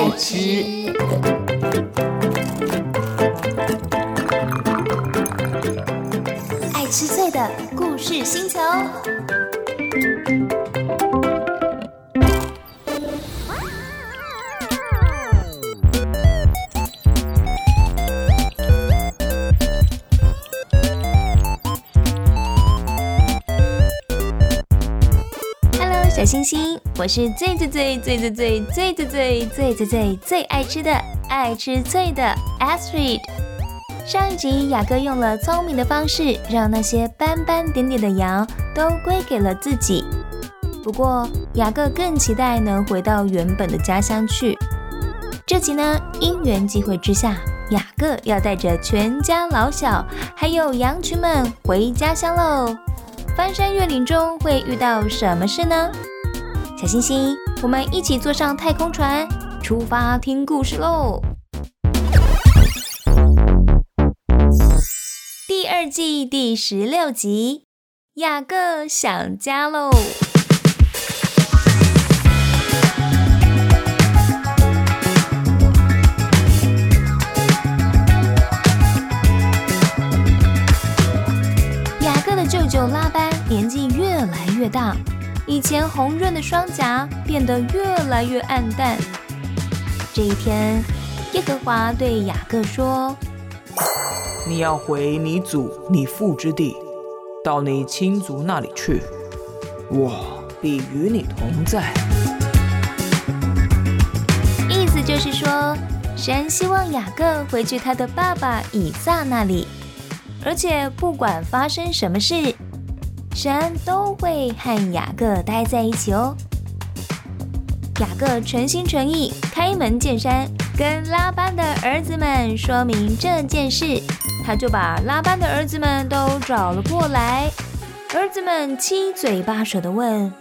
爱吃，爱吃脆的故事星球。小星星，我是最最最最最最最最最最最最最爱吃的爱吃脆的 Astrid。上一集雅各用了聪明的方式，让那些斑斑点点的羊都归给了自己。不过雅各更期待能回到原本的家乡去。这集呢，因缘际会之下，雅各要带着全家老小还有羊群们回家乡喽。翻山越岭中会遇到什么事呢？小星星，我们一起坐上太空船，出发听故事喽！第二季第十六集，雅各想家喽。雅各的舅舅拉班年纪越来越大。以前红润的双颊变得越来越暗淡。这一天，耶和华对雅各说：“你要回你祖你父之地，到你亲族那里去，我必与你同在。”意思就是说，神希望雅各回去他的爸爸以撒那里，而且不管发生什么事。神都会和雅各待在一起哦。雅各诚心诚意开门见山跟拉班的儿子们说明这件事，他就把拉班的儿子们都找了过来。儿子们七嘴八舌的问：“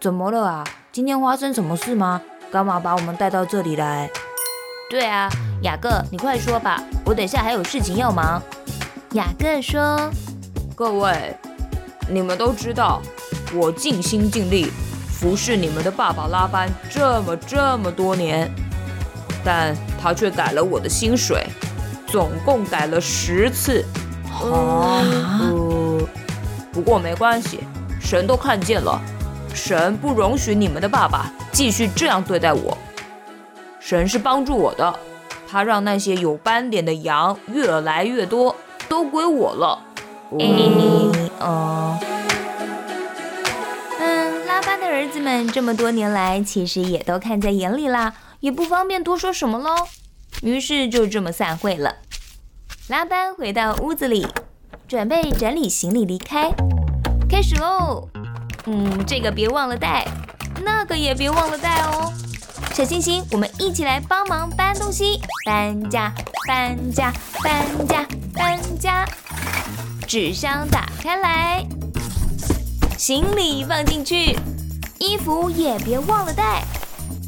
怎么了啊？今天发生什么事吗？干嘛把我们带到这里来？”“对啊，雅各，你快说吧，我等下还有事情要忙。”雅各说：“各位。”你们都知道，我尽心尽力服侍你们的爸爸拉班这么这么多年，但他却改了我的薪水，总共改了十次。啊，不过没关系，神都看见了，神不容许你们的爸爸继续这样对待我。神是帮助我的，他让那些有斑点的羊越来越多，都归我了。哦，嗯，拉班的儿子们这么多年来，其实也都看在眼里啦，也不方便多说什么喽。于是就这么散会了。拉班回到屋子里，准备整理行李离开。开始喽！嗯，这个别忘了带，那个也别忘了带哦。小星星，我们一起来帮忙搬东西，搬家，搬家，搬家，搬家。纸箱打开来，行李放进去，衣服也别忘了带，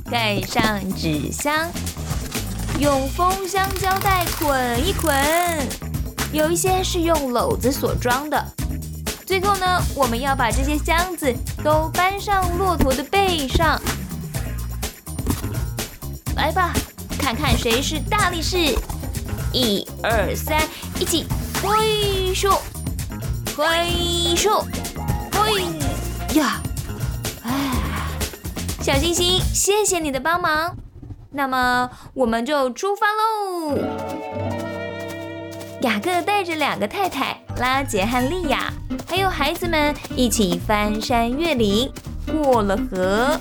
盖上纸箱，用封箱胶带捆一捆，有一些是用篓子所装的。最后呢，我们要把这些箱子都搬上骆驼的背上。来吧，看看谁是大力士！一二三，一起！挥手，挥手，嘿呀！哎，小星星，谢谢你的帮忙。那么我们就出发喽。雅各带着两个太太拉杰和利亚，还有孩子们一起翻山越岭，过了河。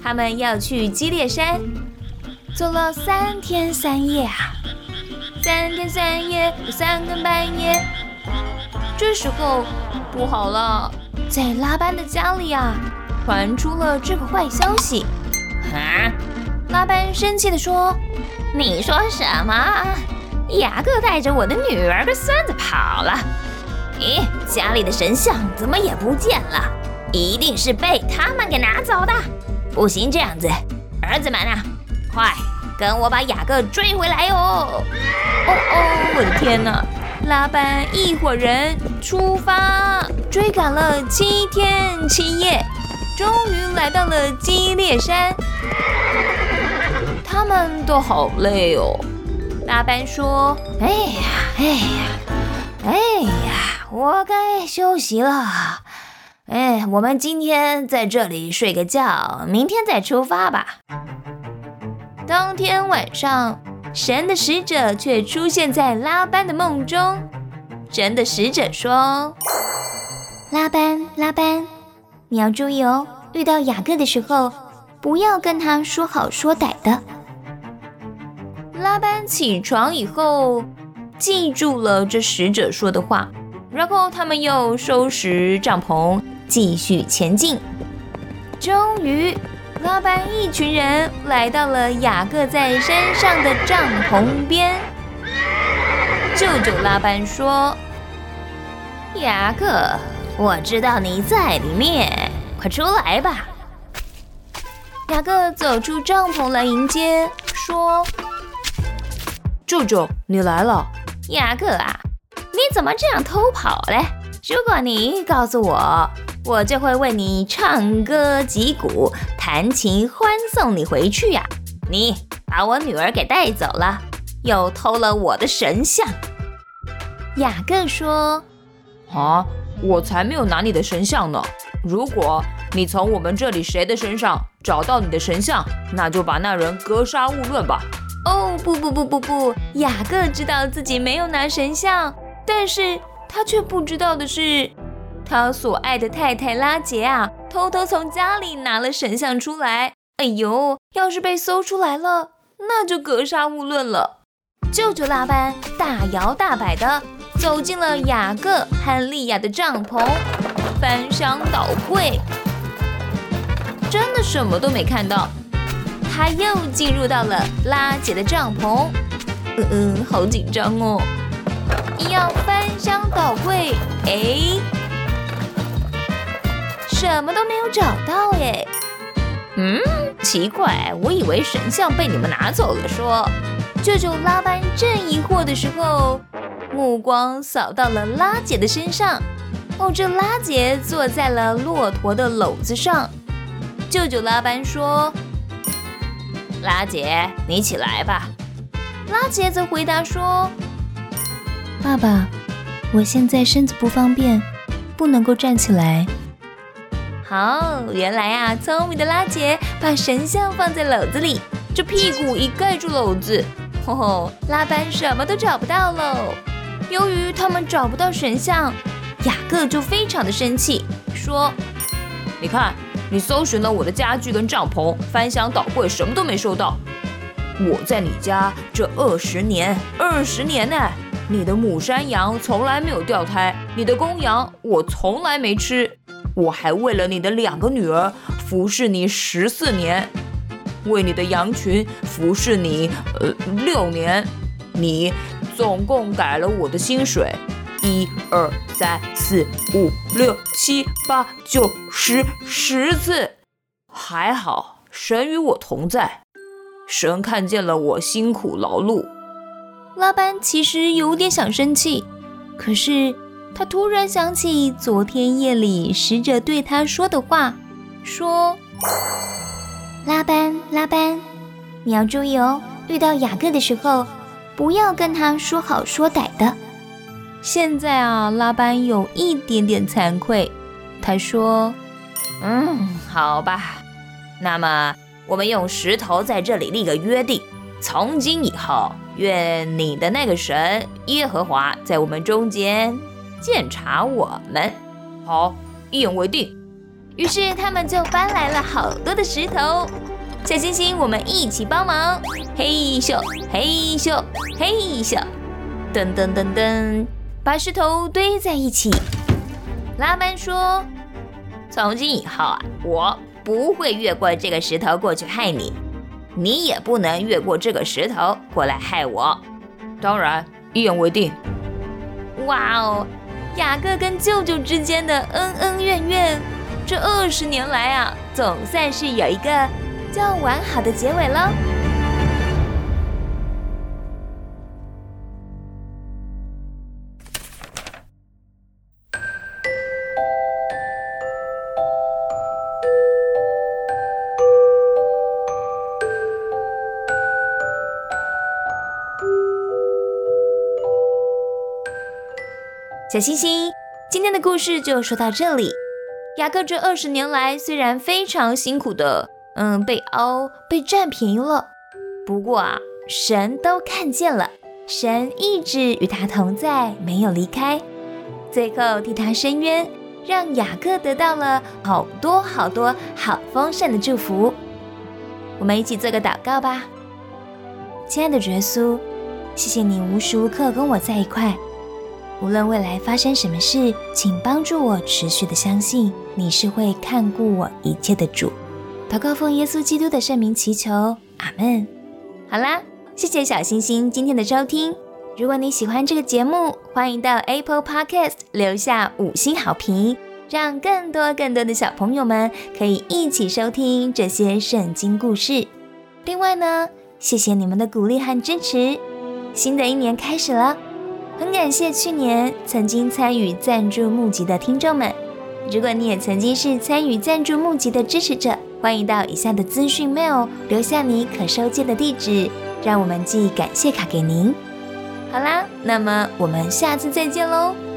他们要去基列山，走了三天三夜啊。三天三夜，三更半夜。这时候不好了，在拉班的家里啊，传出了这个坏消息。啊！拉班生气地说：“你说什么？雅各带着我的女儿跟孙子跑了？咦，家里的神像怎么也不见了？一定是被他们给拿走的。不行，这样子，儿子们啊，快！”跟我把雅各追回来哟！哦哦，我的天哪！拉班一伙人出发，追赶了七天七夜，终于来到了基列山。他们都好累哦。拉班说：“哎呀，哎呀，哎呀，我该休息了。哎，我们今天在这里睡个觉，明天再出发吧。”当天晚上，神的使者却出现在拉班的梦中。神的使者说：“拉班，拉班，你要注意哦，遇到雅各的时候，不要跟他说好说歹的。”拉班起床以后，记住了这使者说的话，然后他们又收拾帐篷，继续前进。终于，拉班一群人来到了雅各在山上的帐篷边。舅舅拉班说：“雅各，我知道你在里面，快出来吧。”雅各走出帐篷来迎接，说。舅舅，你来了，雅各啊，你怎么这样偷跑嘞？如果你告诉我，我就会为你唱歌击鼓、弹琴欢送你回去呀。你把我女儿给带走了，又偷了我的神像。雅各说：“啊，我才没有拿你的神像呢。如果你从我们这里谁的身上找到你的神像，那就把那人格杀勿论吧。”哦不不不不不！雅各知道自己没有拿神像，但是他却不知道的是，他所爱的太太拉杰啊，偷偷从家里拿了神像出来。哎呦，要是被搜出来了，那就格杀勿论了。舅舅拉班大摇大摆的走进了雅各和利亚的帐篷，翻箱倒柜，真的什么都没看到。他又进入到了拉杰的帐篷，嗯嗯，好紧张哦！要翻箱倒柜，哎，什么都没有找到耶。嗯，奇怪，我以为神像被你们拿走了。说，舅舅拉班正疑惑的时候，目光扫到了拉姐的身上。哦，这拉姐坐在了骆驼的篓子上。舅舅拉班说。拉姐，你起来吧。拉姐则回答说：“爸爸，我现在身子不方便，不能够站起来。”好，原来啊，聪明的拉姐把神像放在篓子里，这屁股一盖住篓子，吼吼，拉班什么都找不到喽。由于他们找不到神像，雅各就非常的生气，说：“你看。”你搜寻了我的家具跟帐篷，翻箱倒柜，什么都没收到。我在你家这二十年，二十年呢，你的母山羊从来没有掉胎，你的公羊我从来没吃。我还为了你的两个女儿服侍你十四年，为你的羊群服侍你呃六年，你总共改了我的薪水。一二三四五六七八九十十次，还好神与我同在，神看见了我辛苦劳碌。拉班其实有点想生气，可是他突然想起昨天夜里使者对他说的话，说：“拉班，拉班，你要注意哦，遇到雅各的时候，不要跟他说好说歹的。”现在啊，拉班有一点点惭愧。他说：“嗯，好吧，那么我们用石头在这里立个约定，从今以后，愿你的那个神耶和华在我们中间监察我们。”好，一言为定。于是他们就搬来了好多的石头。小星星，我们一起帮忙！嘿咻，嘿咻，嘿咻，噔噔噔噔。把石头堆在一起。拉班说：“从今以后啊，我不会越过这个石头过去害你，你也不能越过这个石头过来害我。当然，一言为定。”哇哦，雅各跟舅舅之间的恩恩怨怨，这二十年来啊，总算是有一个较完好的结尾了。小星星，今天的故事就说到这里。雅各这二十年来虽然非常辛苦的，嗯，被凹、被占便宜了，不过啊，神都看见了，神一直与他同在，没有离开，最后替他伸冤，让雅各得到了好多好多好丰盛的祝福。我们一起做个祷告吧，亲爱的耶稣，谢谢你无时无刻跟我在一块。无论未来发生什么事，请帮助我持续的相信你是会看顾我一切的主。祷告奉耶稣基督的圣名祈求，阿门。好啦，谢谢小星星今天的收听。如果你喜欢这个节目，欢迎到 Apple Podcast 留下五星好评，让更多更多的小朋友们可以一起收听这些圣经故事。另外呢，谢谢你们的鼓励和支持。新的一年开始了。很感谢去年曾经参与赞助募集的听众们。如果你也曾经是参与赞助募集的支持者，欢迎到以下的资讯 mail 留下你可收件的地址，让我们寄感谢卡给您。好啦，那么我们下次再见喽。